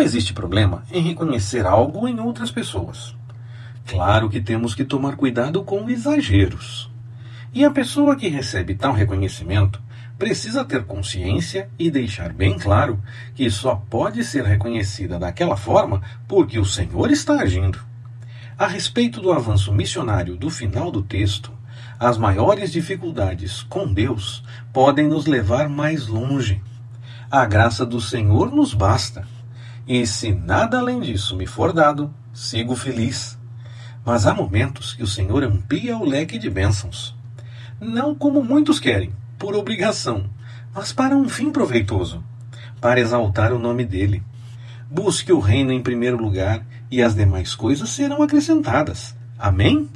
Não existe problema em reconhecer algo em outras pessoas. Claro que temos que tomar cuidado com exageros. E a pessoa que recebe tal reconhecimento precisa ter consciência e deixar bem claro que só pode ser reconhecida daquela forma porque o Senhor está agindo. A respeito do avanço missionário do final do texto, as maiores dificuldades com Deus podem nos levar mais longe. A graça do Senhor nos basta. E se nada além disso me for dado, sigo feliz. Mas há momentos que o Senhor amplia o leque de bênçãos. Não como muitos querem, por obrigação, mas para um fim proveitoso para exaltar o nome dele. Busque o reino em primeiro lugar e as demais coisas serão acrescentadas. Amém?